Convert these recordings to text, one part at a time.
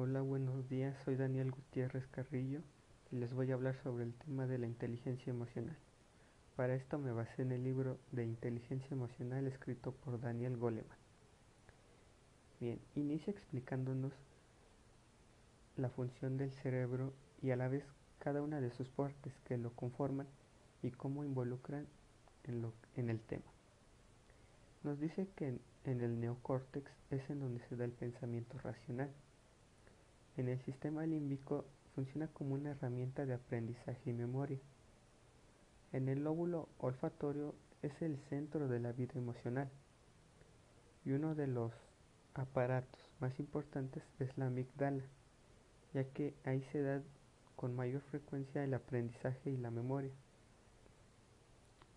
Hola, buenos días. Soy Daniel Gutiérrez Carrillo y les voy a hablar sobre el tema de la inteligencia emocional. Para esto me basé en el libro de inteligencia emocional escrito por Daniel Goleman. Bien, inicia explicándonos la función del cerebro y a la vez cada una de sus partes que lo conforman y cómo involucran en, lo, en el tema. Nos dice que en, en el neocórtex es en donde se da el pensamiento racional. En el sistema límbico funciona como una herramienta de aprendizaje y memoria. En el lóbulo olfatorio es el centro de la vida emocional y uno de los aparatos más importantes es la amígdala, ya que ahí se da con mayor frecuencia el aprendizaje y la memoria.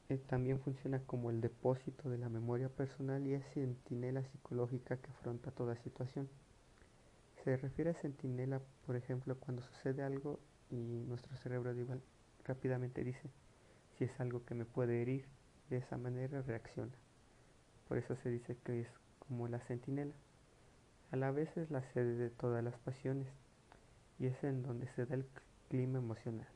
Eh, también funciona como el depósito de la memoria personal y es centinela psicológica que afronta toda situación. Se refiere a centinela, por ejemplo, cuando sucede algo y nuestro cerebro rápidamente dice si es algo que me puede herir, de esa manera reacciona. Por eso se dice que es como la centinela. A la vez es la sede de todas las pasiones y es en donde se da el clima emocional.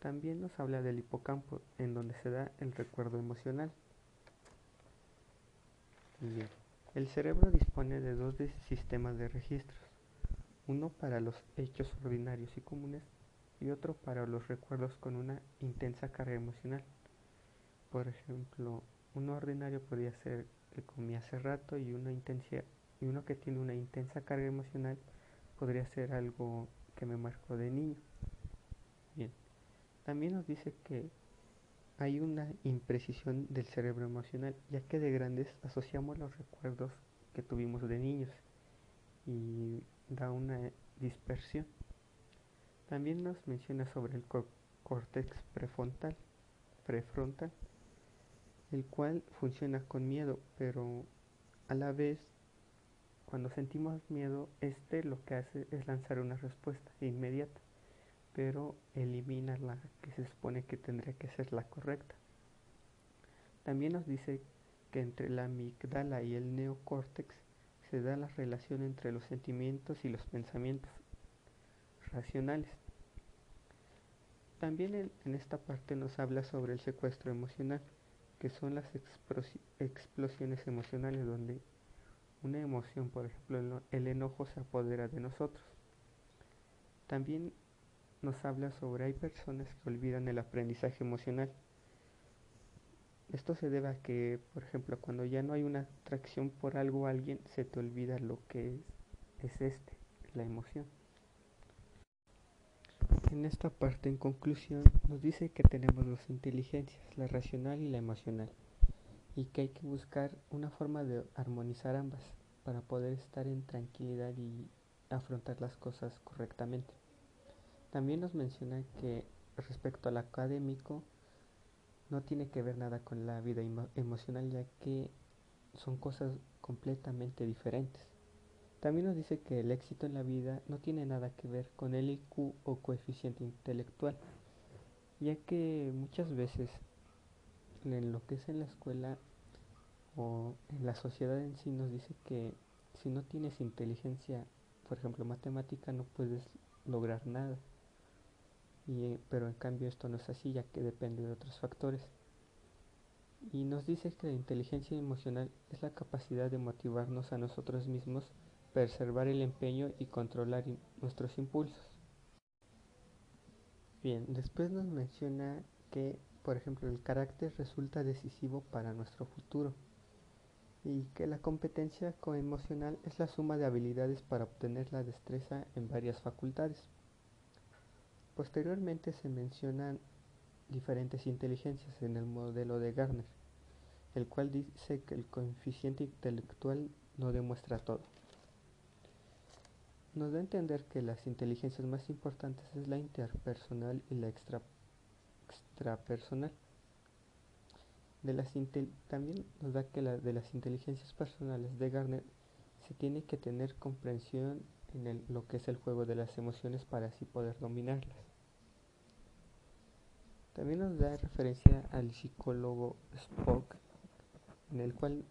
También nos habla del hipocampo, en donde se da el recuerdo emocional. Bien. El cerebro dispone de dos sistemas de registros, uno para los hechos ordinarios y comunes y otro para los recuerdos con una intensa carga emocional. Por ejemplo, uno ordinario podría ser que comí hace rato y, una y uno que tiene una intensa carga emocional podría ser algo que me marcó de niño. Bien, también nos dice que hay una imprecisión del cerebro emocional, ya que de grandes asociamos los recuerdos que tuvimos de niños y da una dispersión. También nos menciona sobre el córtex prefrontal, prefrontal, el cual funciona con miedo, pero a la vez cuando sentimos miedo, este lo que hace es lanzar una respuesta inmediata, pero elimina la que se supone que tendría que ser la correcta. También nos dice que entre la amígdala y el neocórtex se da la relación entre los sentimientos y los pensamientos racionales. También en, en esta parte nos habla sobre el secuestro emocional, que son las explosiones emocionales donde una emoción, por ejemplo, el enojo se apodera de nosotros. También nos habla sobre hay personas que olvidan el aprendizaje emocional. Esto se debe a que, por ejemplo, cuando ya no hay una atracción por algo o alguien, se te olvida lo que es, es este, la emoción. En esta parte, en conclusión, nos dice que tenemos dos inteligencias, la racional y la emocional y que hay que buscar una forma de armonizar ambas para poder estar en tranquilidad y afrontar las cosas correctamente. También nos menciona que respecto al académico no tiene que ver nada con la vida emocional ya que son cosas completamente diferentes. También nos dice que el éxito en la vida no tiene nada que ver con el IQ o coeficiente intelectual, ya que muchas veces en lo que es en la escuela o en la sociedad en sí nos dice que si no tienes inteligencia, por ejemplo, matemática, no puedes lograr nada. Y, pero en cambio esto no es así, ya que depende de otros factores. Y nos dice que la inteligencia emocional es la capacidad de motivarnos a nosotros mismos, preservar el empeño y controlar nuestros impulsos. Bien, después nos menciona que por ejemplo, el carácter resulta decisivo para nuestro futuro y que la competencia coemocional es la suma de habilidades para obtener la destreza en varias facultades. Posteriormente se mencionan diferentes inteligencias en el modelo de Garner, el cual dice que el coeficiente intelectual no demuestra todo. Nos da a entender que las inteligencias más importantes es la interpersonal y la extra extrapersonal. También nos da que de las inteligencias personales de Garner se tiene que tener comprensión en lo que es el juego de las emociones para así poder dominarlas. También nos da referencia al psicólogo Spock, en el cual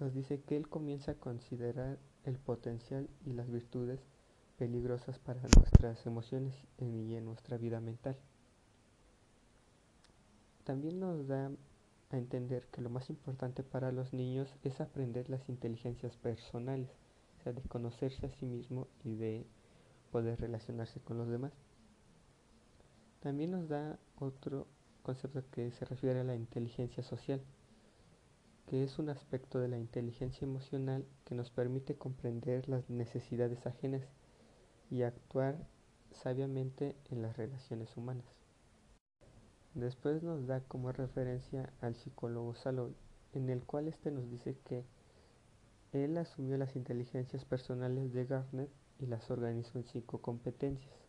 nos dice que él comienza a considerar el potencial y las virtudes peligrosas para nuestras emociones y en nuestra vida mental. También nos da a entender que lo más importante para los niños es aprender las inteligencias personales, o sea, de conocerse a sí mismo y de poder relacionarse con los demás. También nos da otro concepto que se refiere a la inteligencia social, que es un aspecto de la inteligencia emocional que nos permite comprender las necesidades ajenas y actuar sabiamente en las relaciones humanas. Después nos da como referencia al psicólogo Salón, en el cual este nos dice que él asumió las inteligencias personales de Garnet y las organizó en cinco competencias.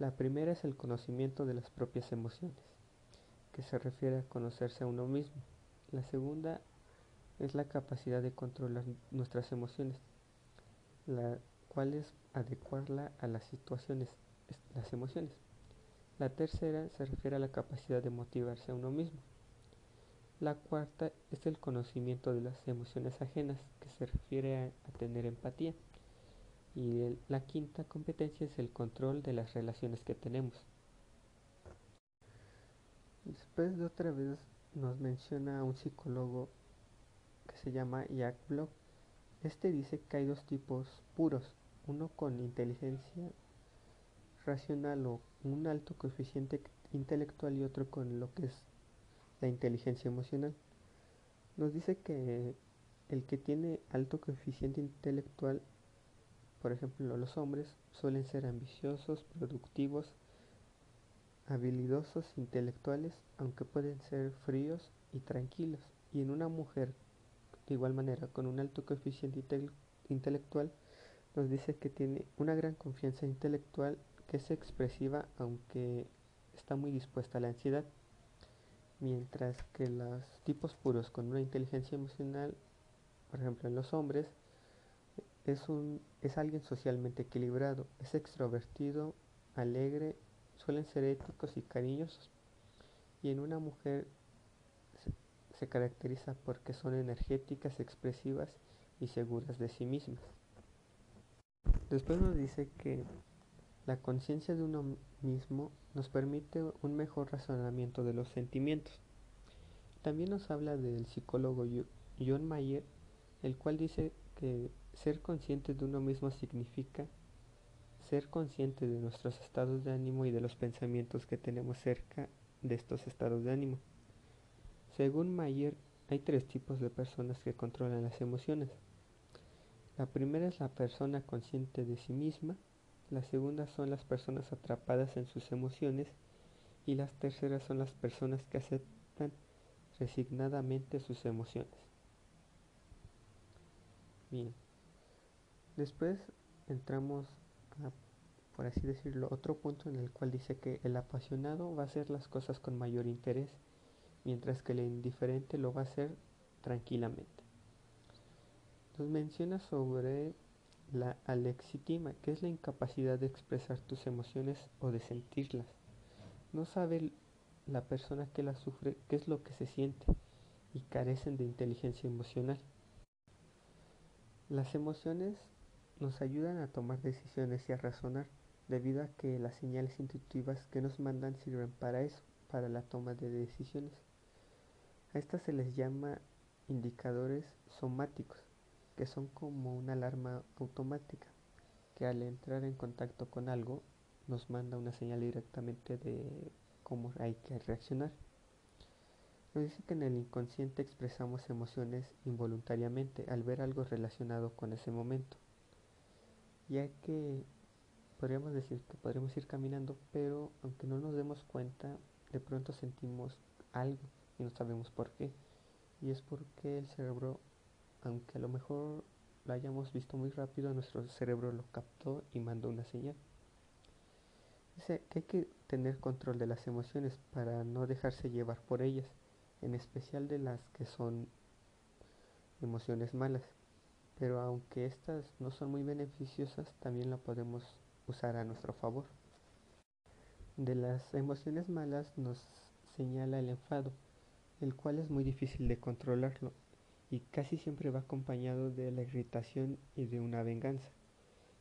La primera es el conocimiento de las propias emociones, que se refiere a conocerse a uno mismo. La segunda es la capacidad de controlar nuestras emociones, la cual es adecuarla a las situaciones, las emociones. La tercera se refiere a la capacidad de motivarse a uno mismo. La cuarta es el conocimiento de las emociones ajenas, que se refiere a, tener empatía. Y la quinta competencia es el control de las relaciones que tenemos. Después de otra vez nos menciona un psicólogo que se llama Jack Block. Este dice que hay dos tipos puros, uno con inteligencia racional o un alto coeficiente intelectual y otro con lo que es la inteligencia emocional. Nos dice que el que tiene alto coeficiente intelectual, por ejemplo los hombres, suelen ser ambiciosos, productivos, habilidosos, intelectuales, aunque pueden ser fríos y tranquilos. Y en una mujer, de igual manera, con un alto coeficiente intelectual, nos dice que tiene una gran confianza intelectual que es expresiva aunque está muy dispuesta a la ansiedad, mientras que los tipos puros con una inteligencia emocional, por ejemplo en los hombres, es, un, es alguien socialmente equilibrado, es extrovertido, alegre, suelen ser éticos y cariñosos, y en una mujer se, se caracteriza porque son energéticas, expresivas y seguras de sí mismas. Después nos dice que la conciencia de uno mismo nos permite un mejor razonamiento de los sentimientos. También nos habla del psicólogo John Mayer, el cual dice que ser consciente de uno mismo significa ser consciente de nuestros estados de ánimo y de los pensamientos que tenemos cerca de estos estados de ánimo. Según Mayer, hay tres tipos de personas que controlan las emociones. La primera es la persona consciente de sí misma, la segunda son las personas atrapadas en sus emociones y las terceras son las personas que aceptan resignadamente sus emociones. Bien, después entramos a, por así decirlo, otro punto en el cual dice que el apasionado va a hacer las cosas con mayor interés, mientras que el indiferente lo va a hacer tranquilamente. Nos menciona sobre la alexitima, que es la incapacidad de expresar tus emociones o de sentirlas. No sabe la persona que las sufre qué es lo que se siente y carecen de inteligencia emocional. Las emociones nos ayudan a tomar decisiones y a razonar debido a que las señales intuitivas que nos mandan sirven para eso, para la toma de decisiones. A estas se les llama indicadores somáticos que son como una alarma automática que al entrar en contacto con algo nos manda una señal directamente de cómo hay que reaccionar. Nos dice que en el inconsciente expresamos emociones involuntariamente al ver algo relacionado con ese momento, ya que podríamos decir que podríamos ir caminando, pero aunque no nos demos cuenta, de pronto sentimos algo y no sabemos por qué. Y es porque el cerebro aunque a lo mejor lo hayamos visto muy rápido, nuestro cerebro lo captó y mandó una señal. Dice que hay que tener control de las emociones para no dejarse llevar por ellas, en especial de las que son emociones malas. Pero aunque estas no son muy beneficiosas, también la podemos usar a nuestro favor. De las emociones malas nos señala el enfado, el cual es muy difícil de controlarlo y casi siempre va acompañado de la irritación y de una venganza.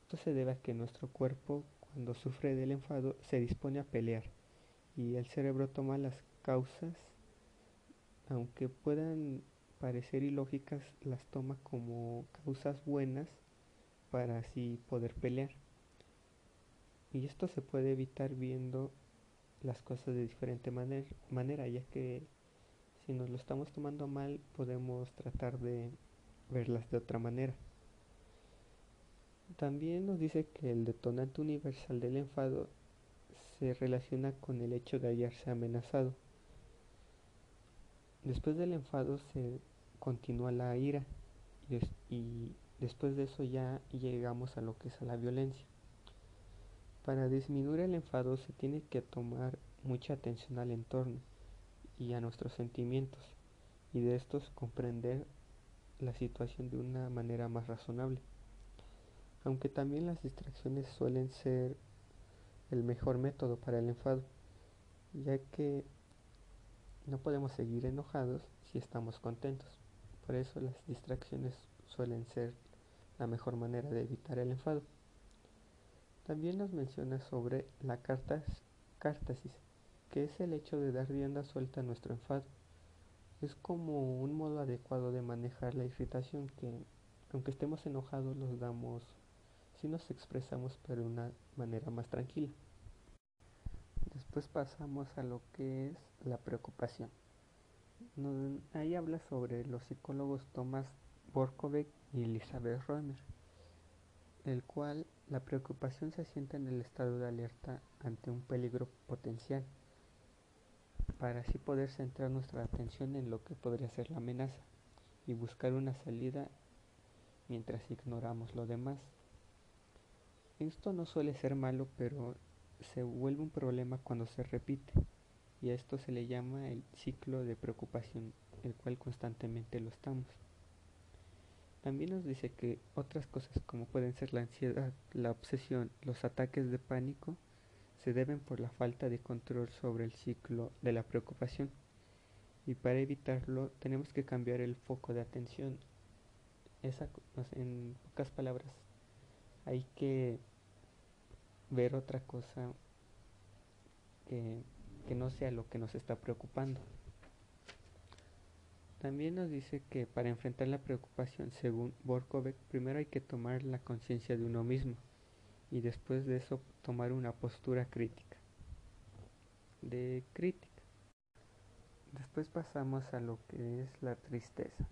Esto se debe a que nuestro cuerpo cuando sufre del enfado se dispone a pelear y el cerebro toma las causas, aunque puedan parecer ilógicas, las toma como causas buenas para así poder pelear. Y esto se puede evitar viendo las cosas de diferente manera, ya que si nos lo estamos tomando mal podemos tratar de verlas de otra manera. También nos dice que el detonante universal del enfado se relaciona con el hecho de hallarse amenazado. Después del enfado se continúa la ira y, después de eso ya llegamos a lo que es la violencia. Para disminuir el enfado se tiene que tomar mucha atención al entorno y a nuestros sentimientos y de estos comprender la situación de una manera más razonable. Aunque también las distracciones suelen ser el mejor método para el enfado, ya que no podemos seguir enojados si estamos contentos. Por eso las distracciones suelen ser la mejor manera de evitar el enfado. También nos menciona sobre la cártasis, que es el hecho de dar rienda suelta a nuestro enfado. Es como un modo adecuado de manejar la irritación que, aunque estemos enojados, los damos si nos expresamos pero de una manera más tranquila. Después pasamos a lo que es la preocupación. Ahí habla sobre los psicólogos Thomas Borkovec y Elizabeth Roemer, el cual la preocupación se asienta en el estado de alerta ante un peligro potencial, para así poder centrar nuestra atención en lo que podría ser la amenaza y buscar una salida mientras ignoramos lo demás. Esto no suele ser malo, pero se vuelve un problema cuando se repite, y a esto se le llama el ciclo de preocupación, el cual constantemente lo estamos. También nos dice que otras cosas como pueden ser la ansiedad, la obsesión, los ataques de pánico, se deben por la falta de control sobre el ciclo de la preocupación. Y para evitarlo tenemos que cambiar el foco de atención. Esa, en pocas palabras, hay que ver otra cosa que, que no sea lo que nos está preocupando. También nos dice que para enfrentar la preocupación, según Borkovec, primero hay que tomar la conciencia de uno mismo y después de eso tomar una postura crítica. De crítica. Después pasamos a lo que es la tristeza.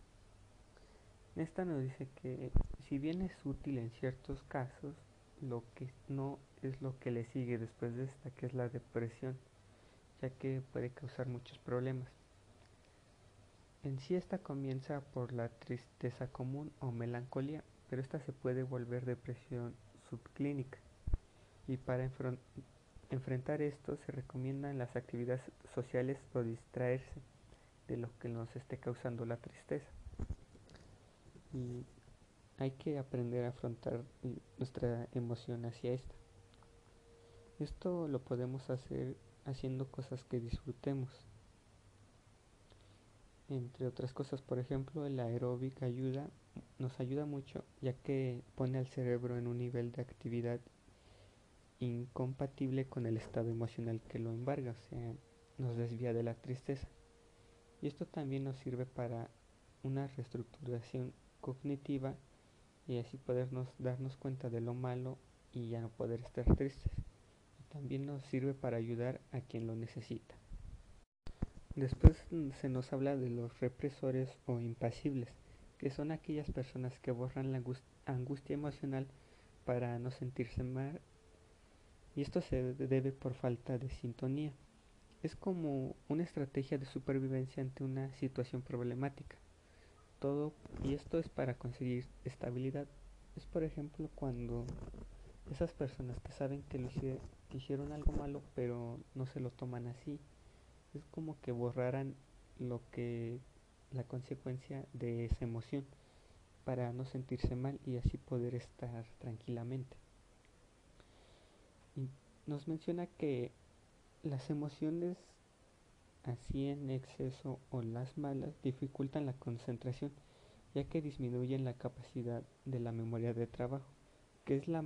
Esta nos dice que si bien es útil en ciertos casos, lo que no es lo que le sigue después de esta, que es la depresión, ya que puede causar muchos problemas. En sí esta comienza por la tristeza común o melancolía, pero esta se puede volver depresión subclínica. Y para enfrentar esto se recomiendan las actividades sociales o distraerse de lo que nos esté causando la tristeza. Y hay que aprender a afrontar nuestra emoción hacia esta. Esto lo podemos hacer haciendo cosas que disfrutemos entre otras cosas, por ejemplo, el aeróbic ayuda, nos ayuda mucho ya que pone al cerebro en un nivel de actividad incompatible con el estado emocional que lo embarga, o sea, nos desvía de la tristeza. Y esto también nos sirve para una reestructuración cognitiva y así podernos darnos cuenta de lo malo y ya no poder estar tristes. También nos sirve para ayudar a quien lo necesita. Después mm, se nos habla de los represores o impasibles, que son aquellas personas que borran la angustia emocional para no sentirse mal y esto se debe por falta de sintonía. Es como una estrategia de supervivencia ante una situación problemática. Todo y esto es para conseguir estabilidad. Es por ejemplo cuando esas personas que saben que, hicieron algo malo pero no se lo toman así es como que borraran lo que la consecuencia de esa emoción para no sentirse mal y así poder estar tranquilamente. Nos menciona que las emociones así en exceso o las malas dificultan la concentración ya que disminuyen la capacidad de la memoria de trabajo, que es la,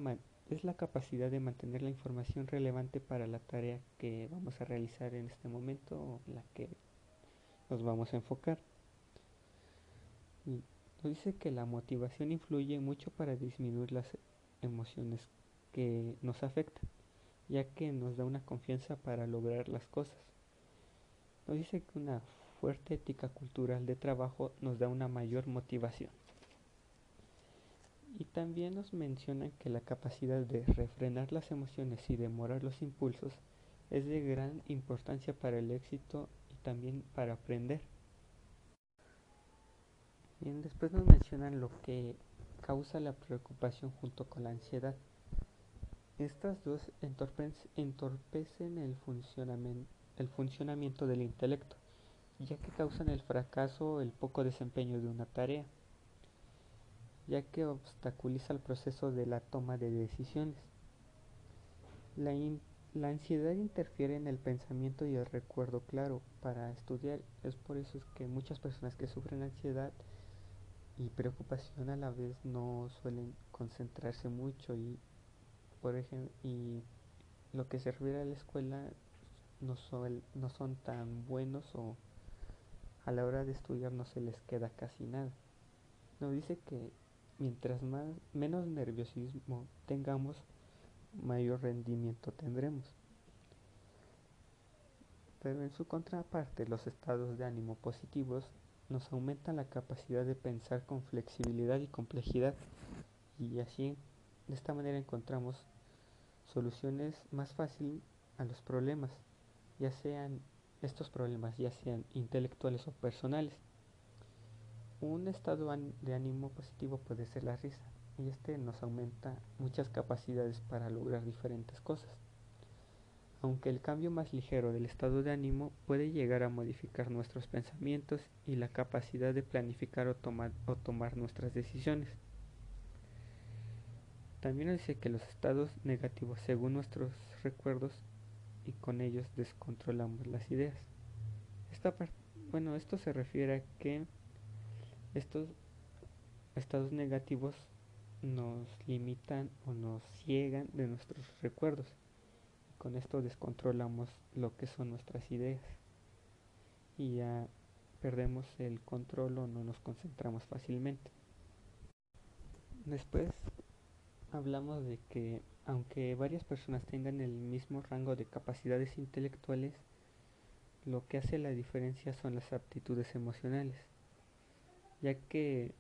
es la capacidad de mantener la información relevante para la tarea que vamos a realizar en este momento o la que nos vamos a enfocar. Nos dice que la motivación influye mucho para disminuir las emociones que nos afectan, ya que nos da una confianza para lograr las cosas. Nos dice que una fuerte ética cultural de trabajo nos da una mayor motivación. Y también nos mencionan que la capacidad de refrenar las emociones y demorar los impulsos es de gran importancia para el éxito y también para aprender. Bien, después nos mencionan lo que causa la preocupación junto con la ansiedad. Estas dos entorpecen el funcionamiento, el funcionamiento del intelecto, ya que causan el fracaso o el poco desempeño de una tarea, ya que obstaculiza el proceso de la toma de decisiones. La, la ansiedad interfiere en el pensamiento y el recuerdo claro para estudiar. Es por eso que muchas personas que sufren ansiedad y preocupación a la vez no suelen concentrarse mucho y por ejemplo y lo que se refiere a la escuela no son, no son tan buenos o a la hora de estudiar no se les queda casi nada. Nos dice que mientras más menos nerviosismo tengamos, mayor rendimiento tendremos. Pero en su contraparte, los estados de ánimo positivos nos aumentan la capacidad de pensar con flexibilidad y complejidad y así de esta manera encontramos soluciones más fáciles a los problemas, ya sean estos problemas, ya sean intelectuales o personales. Un estado de ánimo positivo puede ser la risa y este nos aumenta muchas capacidades para lograr diferentes cosas. Aunque el cambio más ligero del estado de ánimo puede llegar a modificar nuestros pensamientos y la capacidad de planificar o tomar, nuestras decisiones. También dice que los estados negativos según nuestros recuerdos y con ellos descontrolamos las ideas. Esta bueno, esto se refiere a que estos estados negativos nos limitan o nos ciegan de nuestros recuerdos. Con esto descontrolamos lo que son nuestras ideas. Y ya perdemos el control o no nos concentramos fácilmente. Después hablamos de que aunque varias personas tengan el mismo rango de capacidades intelectuales, lo que hace la diferencia son las aptitudes emocionales, ya que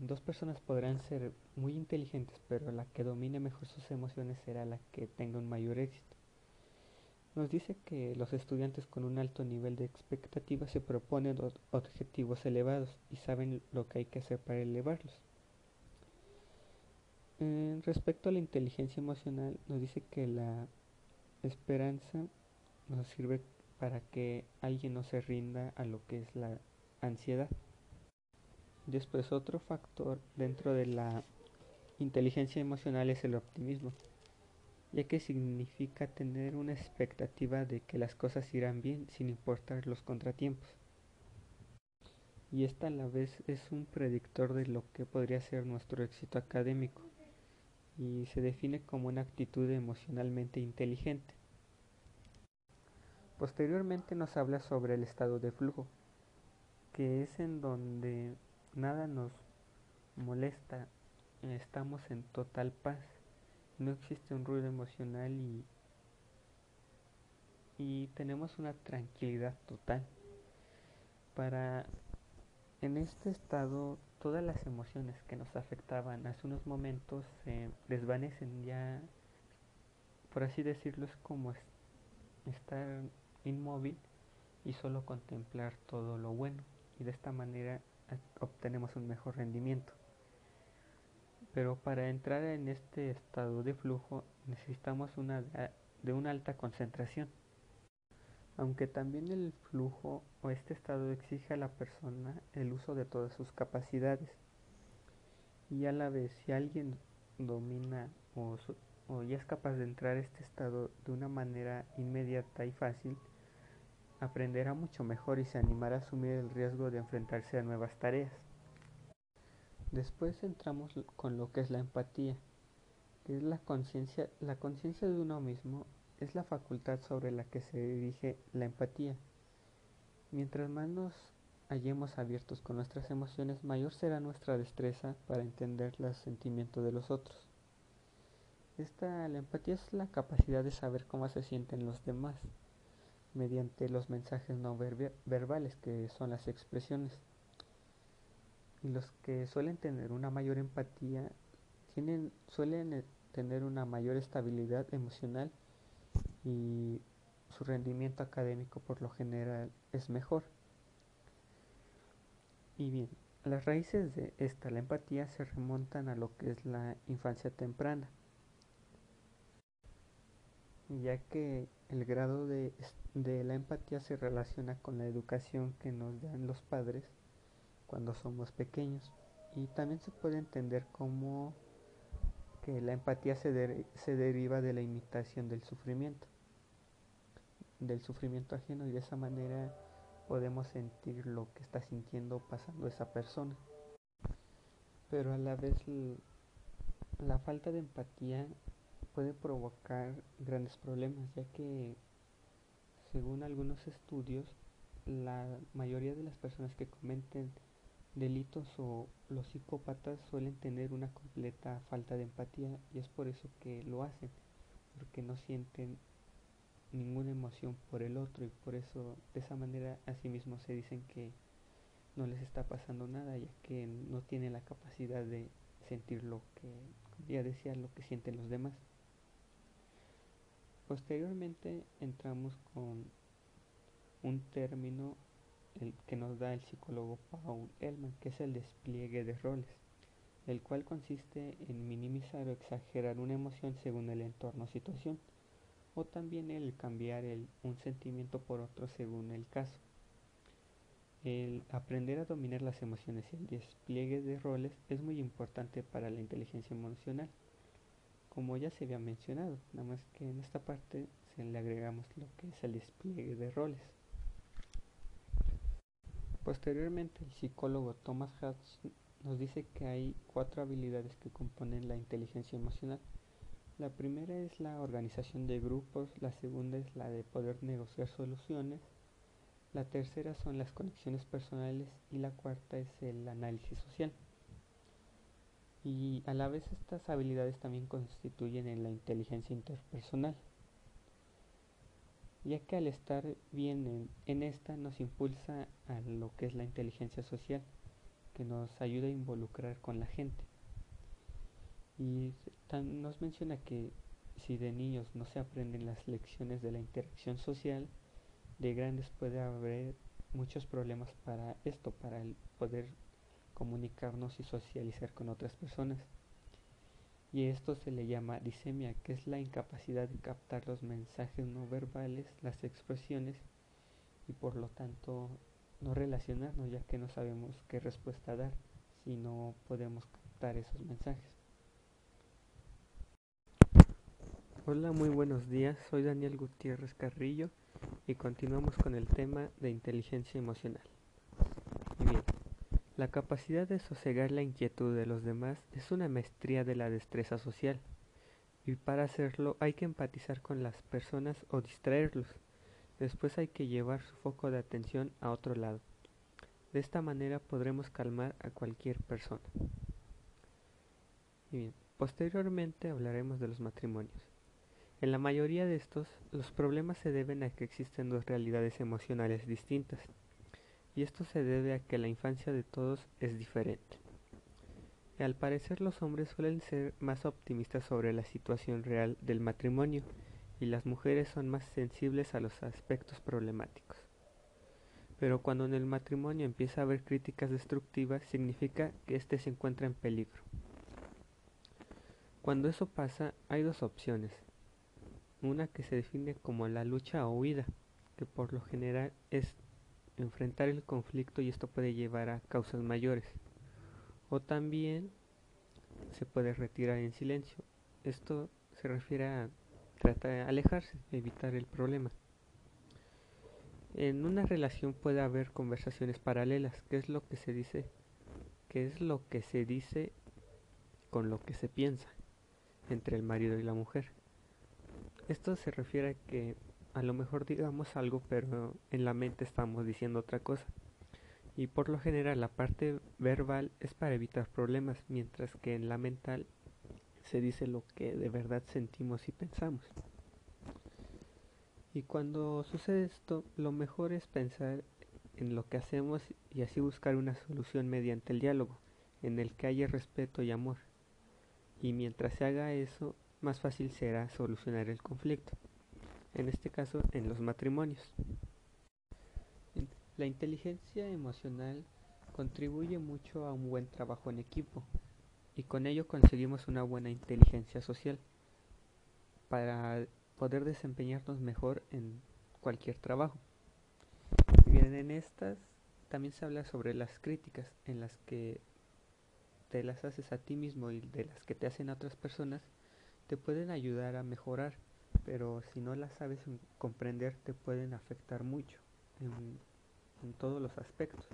dos personas podrán ser muy inteligentes, pero la que domine mejor sus emociones será la que tenga un mayor éxito. Nos dice que los estudiantes con un alto nivel de expectativa se proponen objetivos elevados y saben lo que hay que hacer para elevarlos. En respecto a la inteligencia emocional, nos dice que la esperanza nos sirve para que alguien no se rinda a lo que es la ansiedad. Después otro factor dentro de la inteligencia emocional es el optimismo, ya que significa tener una expectativa de que las cosas irán bien sin importar los contratiempos. Y esta a la vez es un predictor de lo que podría ser nuestro éxito académico y se define como una actitud emocionalmente inteligente. Posteriormente nos habla sobre el estado de flujo, que es en donde nada nos molesta, estamos en total paz, no existe un ruido emocional y, y tenemos una tranquilidad total. Para en este estado todas las emociones que nos afectaban hace unos momentos se desvanecen ya, por así decirlo, es como estar inmóvil y solo contemplar todo lo bueno y de esta manera obtenemos un mejor rendimiento. Pero para entrar en este estado de flujo necesitamos una de una alta concentración. Aunque también el flujo o este estado exige a la persona el uso de todas sus capacidades. Y a la vez, si alguien domina o, o ya es capaz de entrar a este estado de una manera inmediata y fácil, aprenderá mucho mejor y se animará a asumir el riesgo de enfrentarse a nuevas tareas. Después entramos con lo que es la empatía, que es la conciencia, la conciencia de uno mismo es la facultad sobre la que se dirige la empatía. Mientras más nos hallemos abiertos con nuestras emociones, mayor será nuestra destreza para entender los sentimientos de los otros. Esta, la empatía es la capacidad de saber cómo se sienten los demás mediante los mensajes no verbales que son las expresiones. Y los que suelen tener una mayor empatía tienen, suelen eh, tener una mayor estabilidad emocional y su rendimiento académico por lo general es mejor. Y bien, las raíces de esta, la empatía, se remontan a lo que es la infancia temprana, ya que el grado de, de la empatía se relaciona con la educación que nos dan los padres cuando somos pequeños y también se puede entender como que la empatía se, se deriva de la imitación del sufrimiento del sufrimiento ajeno y de esa manera podemos sentir lo que está sintiendo pasando esa persona. Pero a la vez la falta de empatía puede provocar grandes problemas, ya que según algunos estudios, la mayoría de las personas que cometen delitos o los psicópatas suelen tener una completa falta de empatía y es por eso que lo hacen, porque no sienten ninguna emoción por el otro y por eso de esa manera asimismo se dicen que no les está pasando nada ya que no tienen la capacidad de sentir lo que ya decía lo que sienten los demás posteriormente entramos con un término el que nos da el psicólogo Paul Elman que es el despliegue de roles el cual consiste en minimizar o exagerar una emoción según el entorno o situación o también el cambiar un sentimiento por otro según el caso. El aprender a dominar las emociones y el despliegue de roles es muy importante para la inteligencia emocional, como ya se había mencionado, nada más que en esta parte se le agregamos lo que es el despliegue de roles. Posteriormente, el psicólogo Thomas Hatch nos dice que hay cuatro habilidades que componen la inteligencia emocional la primera es la organización de grupos, la segunda es la de poder negociar soluciones, la tercera son las conexiones personales y la cuarta es el análisis social. Y a la vez estas habilidades también constituyen en la inteligencia interpersonal, ya que al estar bien en, esta nos impulsa a lo que es la inteligencia social, que nos ayuda a involucrar con la gente. Y nos menciona que si de niños no se aprenden las lecciones de la interacción social, de grandes puede haber muchos problemas para esto, para el poder comunicarnos y socializar con otras personas. Y esto se le llama disemia, que es la incapacidad de captar los mensajes no verbales, las expresiones y por lo tanto no relacionarnos ya que no sabemos qué respuesta dar si no podemos captar esos mensajes. Hola, muy buenos días. Soy Daniel Gutiérrez Carrillo y continuamos con el tema de inteligencia emocional. La capacidad de sosegar la inquietud de los demás es una maestría de la destreza social y para hacerlo hay que empatizar con las personas o distraerlos. Después hay que llevar su foco de atención a otro lado. De esta manera podremos calmar a cualquier persona. Posteriormente hablaremos de los matrimonios. En la mayoría de estos, los problemas se deben a que existen dos realidades emocionales distintas, y esto se debe a que la infancia de todos es diferente. Al parecer los hombres suelen ser más optimistas sobre la situación real del matrimonio, y las mujeres son más sensibles a los aspectos problemáticos. Pero cuando en el matrimonio empieza a haber críticas destructivas, significa que éste se encuentra en peligro. Cuando eso pasa, hay dos opciones, una que se define como la lucha o huida, que por lo general es enfrentar el conflicto y esto puede llevar a causas mayores. O también se puede retirar en silencio. Esto se refiere a tratar de alejarse, evitar el problema. En una relación puede haber conversaciones paralelas, que es lo que se dice que es lo que se dice con lo que se piensa entre el marido y la mujer. Esto se refiere a que a lo mejor digamos algo, pero en la mente estamos diciendo otra cosa. Y por lo general la parte verbal es para evitar problemas, mientras que en la mental se dice lo que de verdad sentimos y pensamos. Y cuando sucede esto, lo mejor es pensar en lo que hacemos y así buscar una solución mediante el diálogo, en el que haya respeto y amor. Y mientras se haga eso, más fácil será solucionar el conflicto, en este caso en los matrimonios. La inteligencia emocional contribuye mucho a un buen trabajo en equipo y con ello conseguimos una buena inteligencia social para poder desempeñarnos mejor en cualquier trabajo. Bien, en estas también se habla sobre las críticas en las que te las haces a ti mismo y de las que te hacen a otras personas, te pueden ayudar a mejorar, pero si no las sabes comprender te pueden afectar mucho en, todos los aspectos.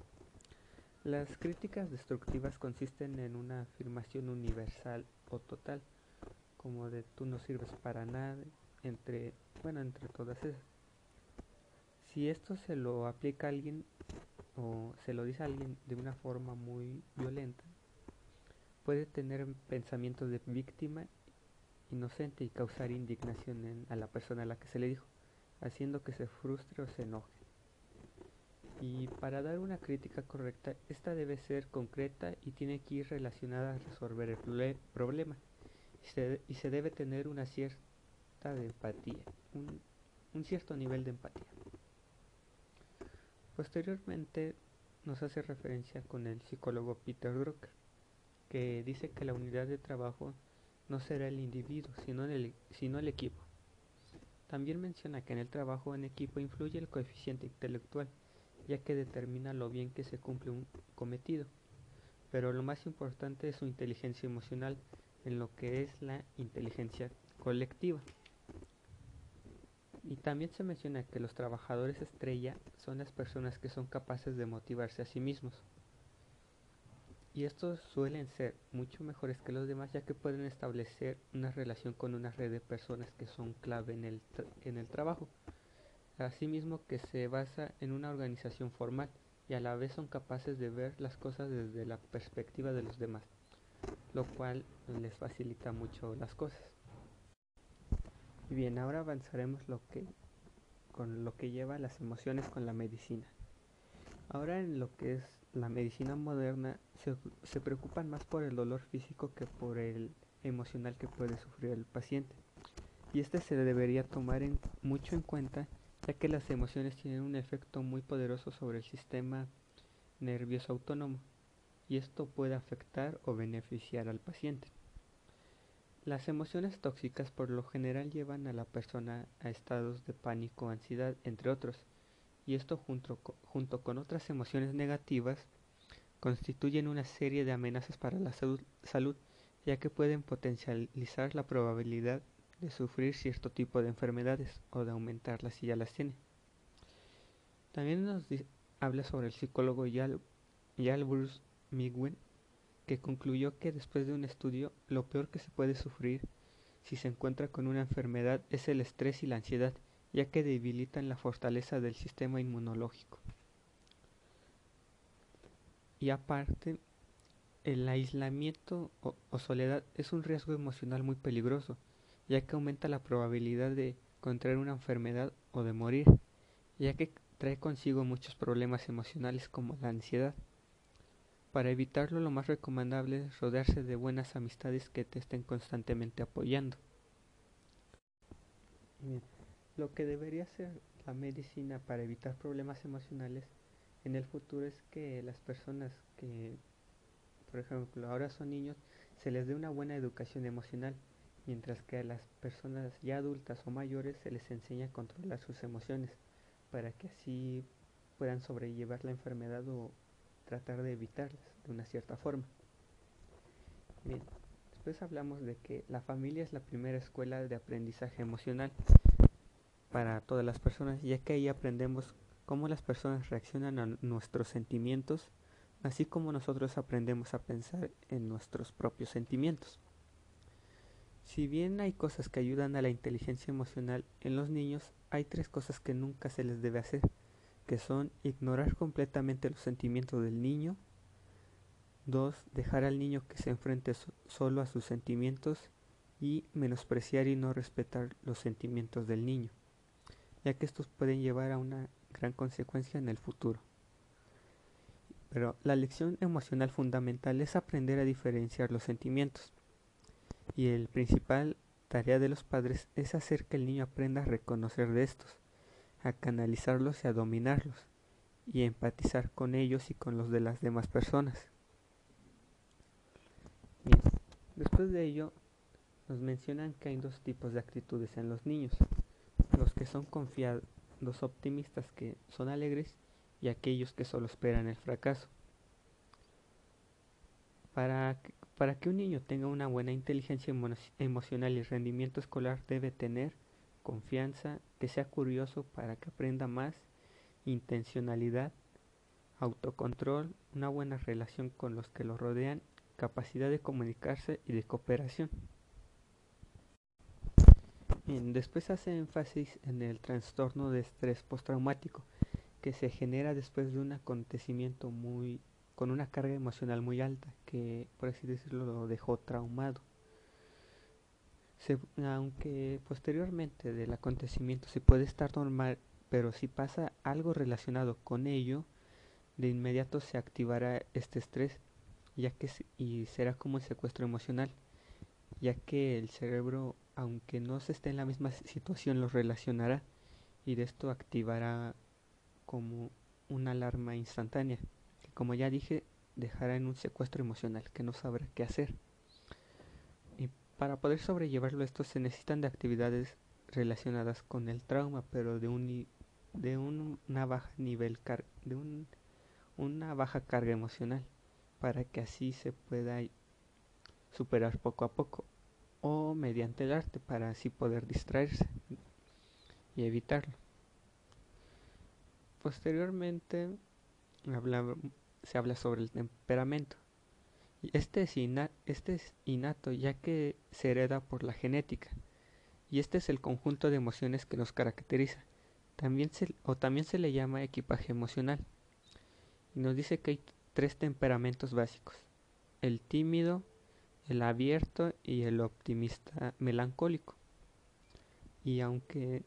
Las críticas destructivas consisten en una afirmación universal o total, como de tú no sirves para nada, entre, bueno, entre todas esas. Si esto se lo aplica a alguien o se lo dice a alguien de una forma muy violenta, puede tener pensamientos de víctima inocente y causar indignación a la persona a la que se le dijo, haciendo que se frustre o se enoje. Y para dar una crítica correcta, esta debe ser concreta y tiene que ir relacionada a resolver el problema. Y se, debe tener una cierta de empatía, un, un cierto nivel de empatía. Posteriormente nos hace referencia con el psicólogo Peter Drucker, que dice que la unidad de trabajo no será el individuo, sino el, sino el equipo. También menciona que en el trabajo en equipo influye el coeficiente intelectual, ya que determina lo bien que se cumple un cometido. Pero lo más importante es su inteligencia emocional en lo que es la inteligencia colectiva. Y también se menciona que los trabajadores estrella son las personas que son capaces de motivarse a sí mismos. Y estos suelen ser mucho mejores que los demás ya que pueden establecer una relación con una red de personas que son clave en el, en el trabajo. Asimismo que se basa en una organización formal y a la vez son capaces de ver las cosas desde la perspectiva de los demás, lo cual les facilita mucho las cosas. Y bien, ahora avanzaremos lo que, con lo que lleva las emociones con la medicina. Ahora en lo que es la medicina moderna se, se preocupan más por el dolor físico que por el emocional que puede sufrir el paciente. Y este se debería tomar mucho en cuenta ya que las emociones tienen un efecto muy poderoso sobre el sistema nervioso autónomo y esto puede afectar o beneficiar al paciente. Las emociones tóxicas por lo general llevan a la persona a estados de pánico, ansiedad, entre otros, y esto junto, junto con otras emociones negativas constituyen una serie de amenazas para la salud, ya que pueden potencializar la probabilidad de sufrir cierto tipo de enfermedades o de aumentarlas si ya las tiene. También nos habla sobre el psicólogo Yal, Bruce Migwen, que concluyó que después de un estudio lo peor que se puede sufrir si se encuentra con una enfermedad es el estrés y la ansiedad, ya que debilitan la fortaleza del sistema inmunológico. Y aparte, el aislamiento o, soledad es un riesgo emocional muy peligroso, ya que aumenta la probabilidad de contraer una enfermedad o de morir, ya que trae consigo muchos problemas emocionales como la ansiedad. Para evitarlo lo más recomendable es rodearse de buenas amistades que te estén constantemente apoyando. Lo que debería hacer la medicina para evitar problemas emocionales en el futuro es que las personas que, por ejemplo, ahora son niños, se les dé una buena educación emocional, mientras que a las personas ya adultas o mayores se les enseña a controlar sus emociones para que así puedan sobrellevar la enfermedad o tratar de evitarlas de una cierta forma. Bien, después hablamos de que la familia es la primera escuela de aprendizaje emocional para todas las personas, ya que ahí aprendemos cómo las personas reaccionan a nuestros sentimientos, así como nosotros aprendemos a pensar en nuestros propios sentimientos. Si bien hay cosas que ayudan a la inteligencia emocional en los niños, hay tres cosas que nunca se les debe hacer, que son ignorar completamente los sentimientos del niño, dos, dejar al niño que se enfrente solo a sus sentimientos. Y menospreciar y no respetar los sentimientos del niño, ya que estos pueden llevar a una gran consecuencia en el futuro. Pero la lección emocional fundamental es aprender a diferenciar los sentimientos y el principal tarea de los padres es hacer que el niño aprenda a reconocer de estos, a canalizarlos y a dominarlos, y a empatizar con ellos y con los de las demás personas. Después de ello, nos mencionan que hay dos tipos de actitudes en los niños, que son confiados, los optimistas que son alegres y aquellos que solo esperan el fracaso. Para para que un niño tenga una buena inteligencia emocional y rendimiento escolar debe tener confianza, que sea curioso para que aprenda más, intencionalidad, autocontrol, una buena relación con los que lo rodean, capacidad de comunicarse y de cooperación. Después hace énfasis en el trastorno de estrés postraumático que se genera después de un acontecimiento muy con una carga emocional muy alta que, por así decirlo, lo dejó traumado. aunque posteriormente del acontecimiento se puede estar normal, pero si pasa algo relacionado con ello, de inmediato se activará este estrés ya que y será como un secuestro emocional, ya que el cerebro, aunque no se esté en la misma situación, lo relacionará y de esto activará como una alarma instantánea como ya dije, dejará en un secuestro emocional que no sabrá qué hacer. Y para poder sobrellevarlo esto se necesitan de actividades relacionadas con el trauma, pero de un de una baja nivel de un, una baja carga emocional para que así se pueda superar poco a poco o mediante el arte para así poder distraerse y evitarlo. Posteriormente se habla sobre el temperamento. Este es, este es innato ya que se hereda por la genética y este es el conjunto de emociones que nos caracteriza. También se, o también se le llama equipaje emocional. Y nos dice que hay tres temperamentos básicos. El tímido, el abierto y el optimista melancólico. Y aunque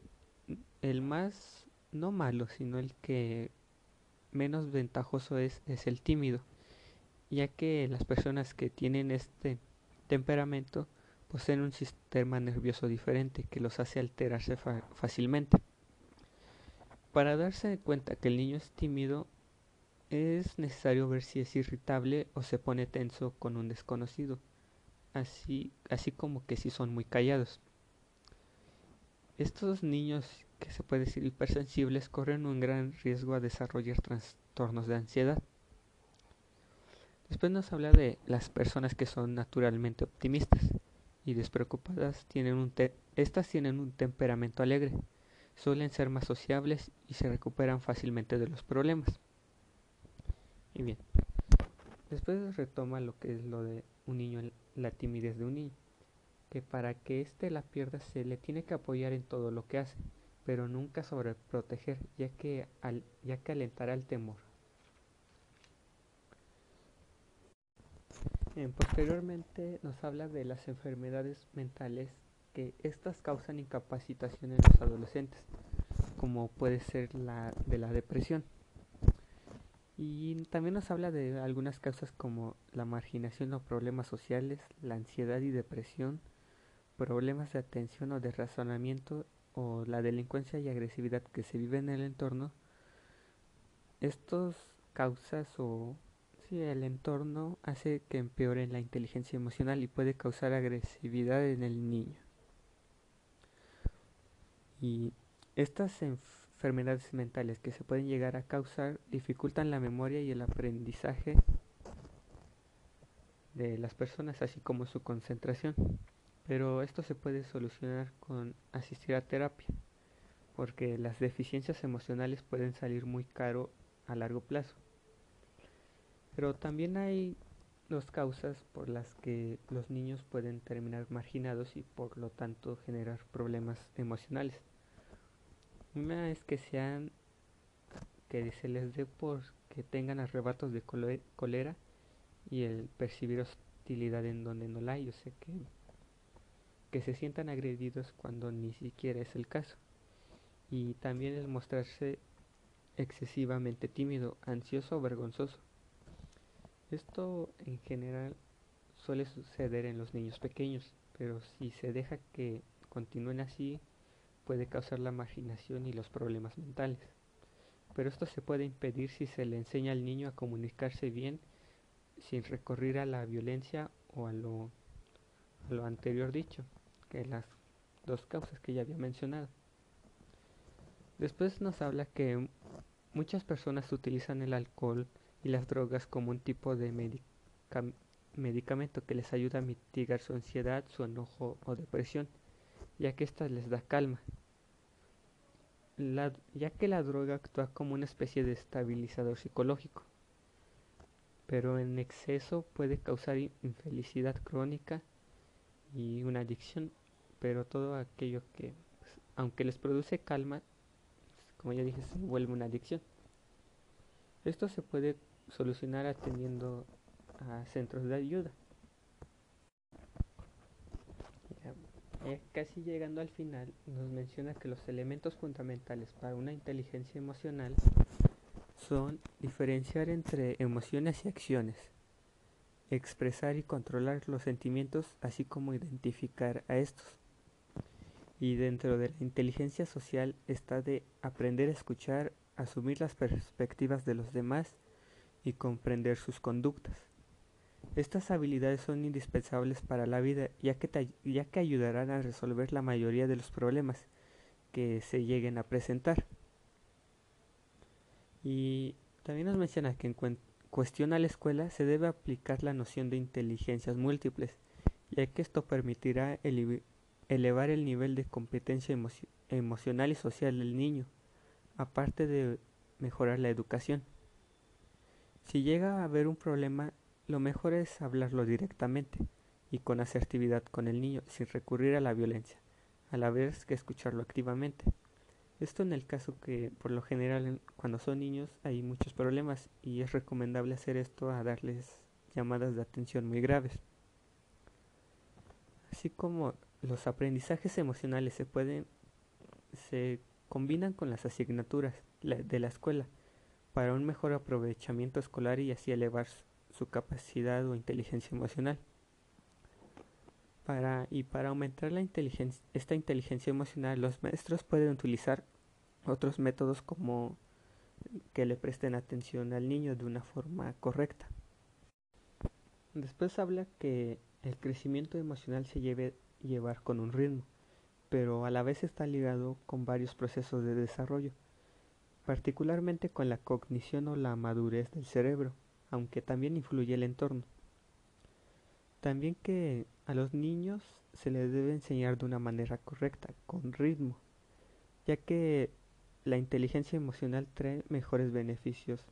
el más, no malo, sino el que menos ventajoso es, es el tímido, ya que las personas que tienen este temperamento poseen un sistema nervioso diferente que los hace alterarse fácilmente. Para darse cuenta que el niño es tímido, es necesario ver si es irritable o se pone tenso con un desconocido, así, así como que si son muy callados. Estos niños que se puede decir hipersensibles corren un gran riesgo a desarrollar trastornos de ansiedad. Después nos habla de las personas que son naturalmente optimistas y despreocupadas. Tienen un estas tienen un temperamento alegre, suelen ser más sociables y se recuperan fácilmente de los problemas. Y bien, después retoma lo que es lo de un niño, la timidez de un niño, que para que éste la pierda se le tiene que apoyar en todo lo que hace pero nunca sobreproteger, ya que, al, ya que alentará el temor. posteriormente nos habla de las enfermedades mentales que estas causan incapacitación en los adolescentes, como puede ser la de la depresión. Y también nos habla de algunas causas como la marginación o problemas sociales, la ansiedad y depresión, problemas de atención o de razonamiento o la delincuencia y agresividad que se vive en el entorno, estos causas o si el entorno hace que empeore la inteligencia emocional y puede causar agresividad en el niño. Y estas enfermedades mentales que se pueden llegar a causar dificultan la memoria y el aprendizaje de las personas, así como su concentración pero esto se puede solucionar con asistir a terapia, porque las deficiencias emocionales pueden salir muy caro a largo plazo. Pero también hay dos causas por las que los niños pueden terminar marginados y por lo tanto generar problemas emocionales. Una es que sean que se les dé por que tengan arrebatos de cólera y el percibir hostilidad en donde no la hay, o sea que que se sientan agredidos cuando ni siquiera es el caso. Y también el mostrarse excesivamente tímido, ansioso o vergonzoso. Esto en general suele suceder en los niños pequeños, pero si se deja que continúen así, puede causar la marginación y los problemas mentales. Pero esto se puede impedir si se le enseña al niño a comunicarse bien sin recurrir a la violencia o a lo, lo anterior dicho las dos causas que ya había mencionado. Después nos habla que muchas personas utilizan el alcohol y las drogas como un tipo de medicamento que les ayuda a mitigar su ansiedad, su enojo o depresión, ya que ésta les da calma. ya que la droga actúa como una especie de estabilizador psicológico, pero en exceso puede causar infelicidad crónica y una adicción pero todo aquello que, pues, aunque les produce calma, como ya dije, se vuelve una adicción. Esto se puede solucionar atendiendo a centros de ayuda. Casi llegando al final, nos menciona que los elementos fundamentales para una inteligencia emocional son diferenciar entre emociones y acciones, expresar y controlar los sentimientos, así como identificar a estos. Y dentro de la inteligencia social está de aprender a escuchar, asumir las perspectivas de los demás y comprender sus conductas. Estas habilidades son indispensables para la vida ya que, ya que ayudarán a resolver la mayoría de los problemas que se lleguen a presentar. Y también nos menciona que en cuestión a la escuela se debe aplicar la noción de inteligencias múltiples, ya que esto permitirá elevar el nivel de competencia emocional y social del niño, aparte de mejorar la educación. Si llega a haber un problema, lo mejor es hablarlo directamente y con asertividad con el niño sin recurrir a la violencia, a la vez que escucharlo activamente. Esto en el caso que por lo general cuando son niños hay muchos problemas y es recomendable hacer esto a darles llamadas de atención muy graves. Así como los aprendizajes emocionales se pueden se combinan con las asignaturas de la escuela para un mejor aprovechamiento escolar y así elevar su capacidad o inteligencia emocional. Para, y para aumentar la inteligencia, esta inteligencia emocional, los maestros pueden utilizar otros métodos como que le presten atención al niño de una forma correcta. Después habla que el crecimiento emocional se lleve llevar con un ritmo, pero a la vez está ligado con varios procesos de desarrollo, particularmente con la cognición o la madurez del cerebro, aunque también influye el entorno. También que a los niños se les debe enseñar de una manera correcta, con ritmo, ya que la inteligencia emocional trae mejores beneficios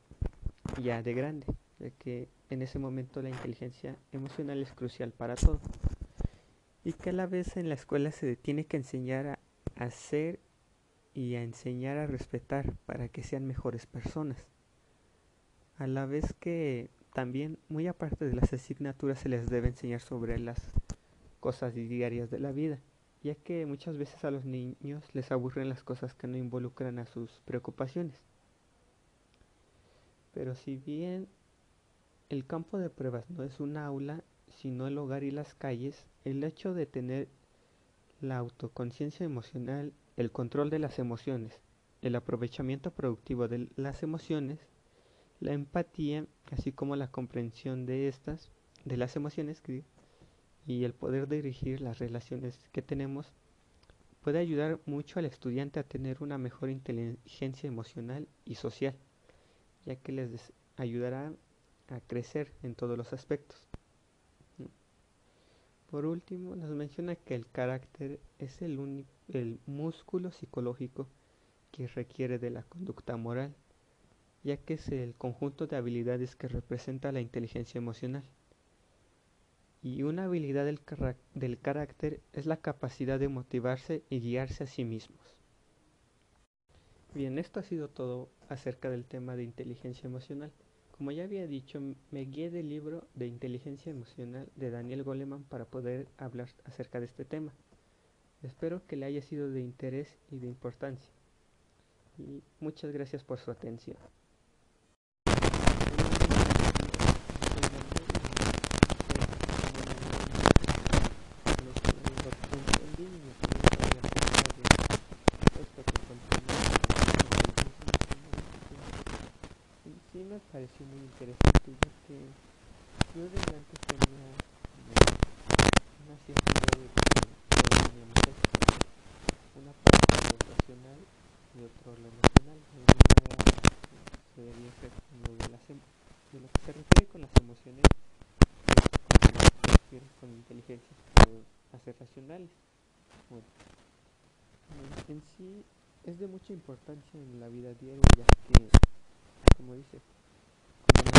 ya de grande, ya que en ese momento la inteligencia emocional es crucial para todo y que a la vez en la escuela se tiene que enseñar a hacer y a enseñar a respetar para que sean mejores personas. A la vez que también, muy aparte de las asignaturas, se les debe enseñar sobre las cosas diarias de la vida, ya que muchas veces a los niños les aburren las cosas que no involucran a sus preocupaciones. Pero si bien el campo de pruebas no es un aula, sino el hogar y las calles, el hecho de tener la autoconciencia emocional, el control de las emociones, el aprovechamiento productivo de las emociones, la empatía, así como la comprensión de estas, de las emociones y el poder dirigir las relaciones que tenemos, puede ayudar mucho al estudiante a tener una mejor inteligencia emocional y social, ya que les ayudará a crecer en todos los aspectos. Por último, nos menciona que el carácter es el, el músculo psicológico que requiere de la conducta moral, ya que es el conjunto de habilidades que representa la inteligencia emocional. Y una habilidad del, del carácter es la capacidad de motivarse y guiarse a sí mismos. Bien, esto ha sido todo acerca del tema de inteligencia emocional. Como ya había dicho, me guié del libro de inteligencia emocional de Daniel Goleman para poder hablar acerca de este tema. Espero que le haya sido de interés y de importancia. Y muchas gracias por su atención. Muy interesante ya que yo desde antes tenía una cierta idea de que teníamos una parte lo racional y otro lo emocional. Se debía ser lo de, las, de lo que se refiere con las emociones, eso cuando se refiere con inteligencia, a ser racionales. Bueno, en sí es de mucha importancia en la vida diaria ya que, como dice,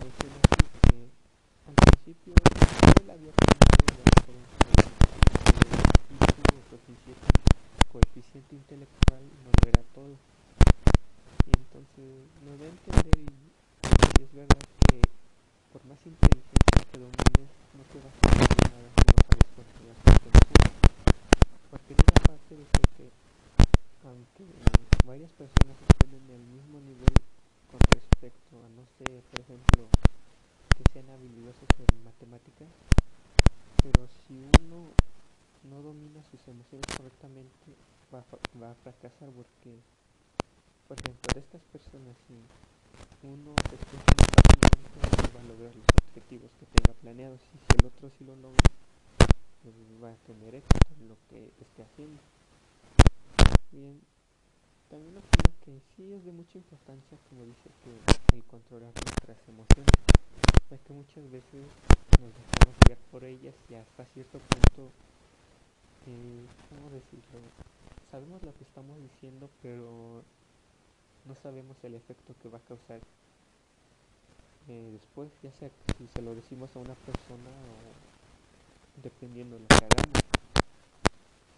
menciona aquí que al principio él había aprendido la diferencia entre IQ o coeficiente, intelectual no lo era todo. Y entonces nos da a entender y, es verdad que por más inteligencia que domines no te vas a hacer nada si no sabes controlar emociones. Porque en una parte dice que aunque varias personas estén en el mismo nivel con respecto a, no sé, por ejemplo, habilidosos en matemáticas, pero si uno no domina sus emociones correctamente, va a, va a fracasar porque, por ejemplo, de estas personas, si uno se muy fácilmente, va a lograr los objetivos que tenga planeados, y si el otro sí lo logra, pues va a tener éxito en lo que esté haciendo. Bien, también opino que sí es de mucha importancia, como dice, que el controlar nuestras emociones, ya que muchas veces nos dejamos guiar por ellas y hasta cierto punto, eh, ¿cómo decirlo? Sabemos lo que estamos diciendo, pero no sabemos el efecto que va a causar eh, después, ya sea si se lo decimos a una persona o dependiendo de lo que hagamos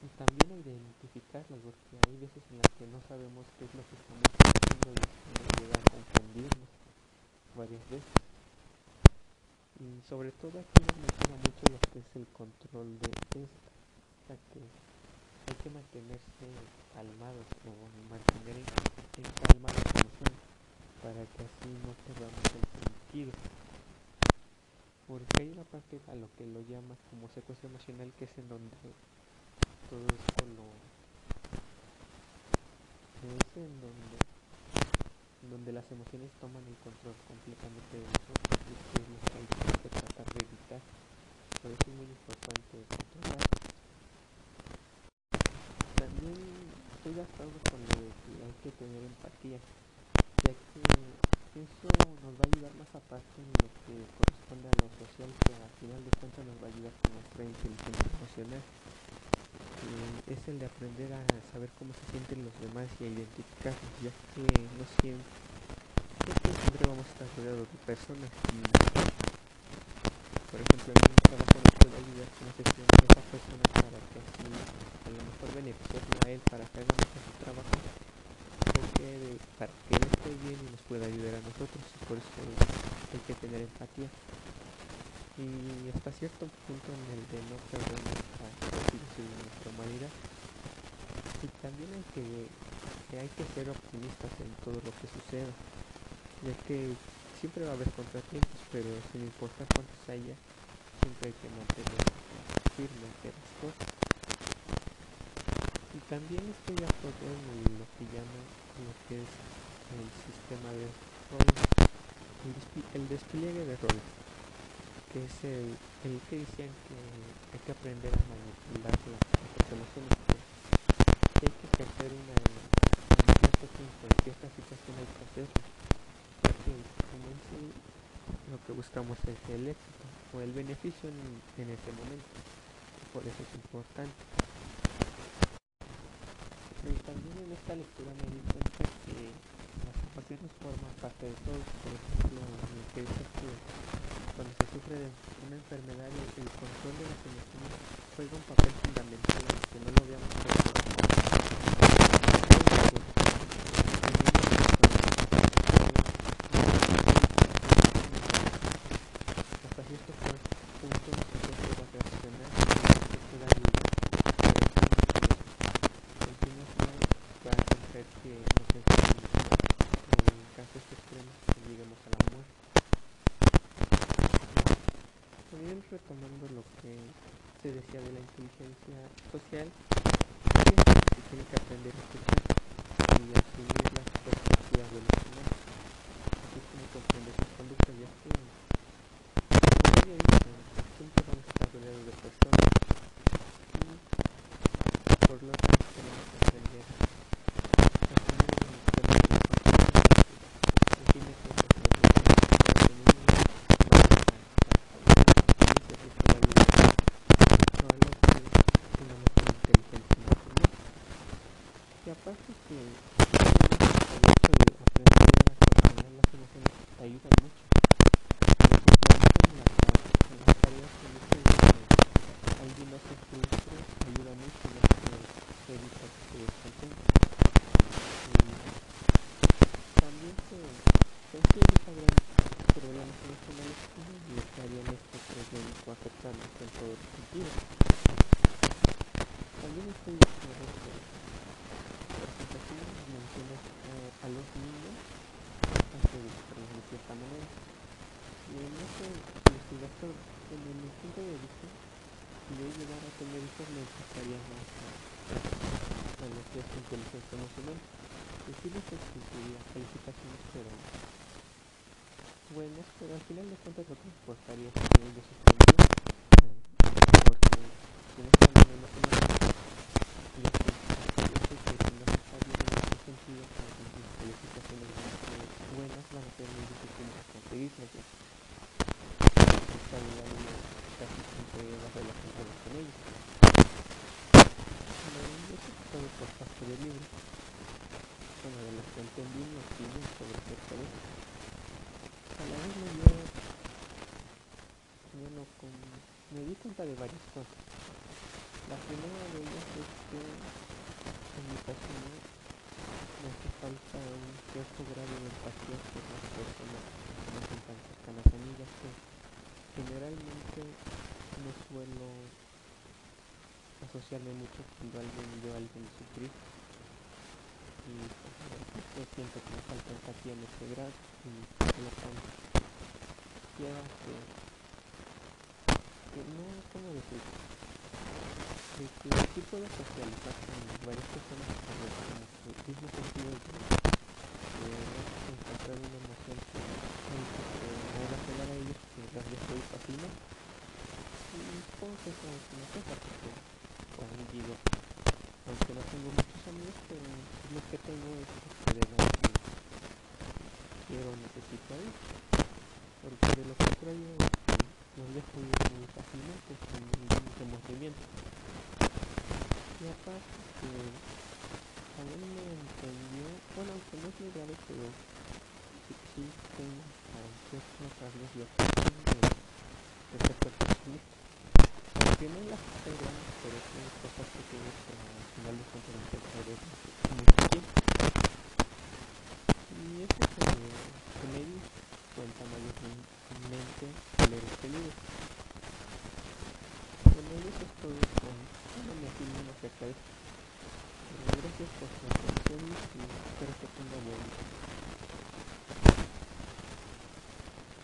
y también identificarlas porque hay veces en las que no sabemos qué es lo que estamos haciendo y nos llega a confundirnos varias veces y sobre todo aquí nos menciona mucho lo que es el control de esto o sea que hay que mantenerse calmados o mantener en, calma las emociones para que así no perdamos el sentido. Porque hay una parte a lo que lo llama como secuestro emocional que es en donde todo esto lo es en donde donde las emociones toman el control completamente de nosotros y esto es lo que hay que tratar de evitar. Por eso es muy importante controlar. También estoy de acuerdo con lo de que hay que tener empatía ya que eso nos va a ayudar más aparte en lo que corresponde a lo social que al final de cuentas nos va a ayudar con nuestra inteligencia emocional es el de aprender a saber cómo se sienten los demás y a identificarlos, ya que no siempre, siempre vamos a estar rodeados de personas y, por ejemplo, en un trabajo nos puede ayudar con esa persona para que así a lo mejor beneficiarlo a él para que haga su trabajo porque para que él esté bien y nos pueda ayudar a nosotros por eso hay que tener empatía. Y hasta cierto punto en el de no nuestra humanidad. Y también hay que, hay que ser optimistas en todo lo que suceda, ya que siempre va a haber contratiempos, pero sin importar cuántos haya, siempre hay que mantener firme ante las cosas. Y también estoy de acuerdo en lo que llama lo que es el sistema de roles, el despliegue de roles que es el, el que decían que hay que aprender a manipular las, emociones, que hay que ejercer una en cierto tiempo, en cierta situación hay que hacerlo, porque como en sí lo que buscamos es el éxito o el beneficio en, en ese momento, por eso es importante. Y también en esta lectura me di cuenta que gobiernos forman parte de todos. Por ejemplo, en el que que cuando se sufre de una enfermedad, el control de las emociones juega un papel fundamental, que no lo habíamos primera de ellas es que en mi no, me hace falta un cierto grado de empatía por las personas que no son tan cercanas a mí, ya que generalmente no suelo asociarme mucho cuando alguien veo a alguien sufrir y pues, yo siento que me falta empatía en ese grado y lo tanto quiero que, que no, ¿cómo decir? Que sí puedo socializar con varias personas que como el mismo sentido de, de encontrar una emoción que me a relacionar a ellos que las estoy fácilmente y supongo que eso es una cosa porque como digo aunque no tengo muchos amigos, pero lo que tengo es que de lo que quiero necesito ahí. Porque de lo contrario, los dejo ir muy fácilmente sin ningún remordimiento. Y aparte que también me entendió, bueno, aunque no es muy grave, pero existen ciertos rasgos de atención de, de ser perfeccionista que no las grandes, pero son cosas pequeñas que al final de cuentas no se puede mucho tiempo. Y eso es lo que me di cuenta mayormente leer este libro. Con una mi opinión acerca de. Pero gracias por su atención y espero que tenga buen.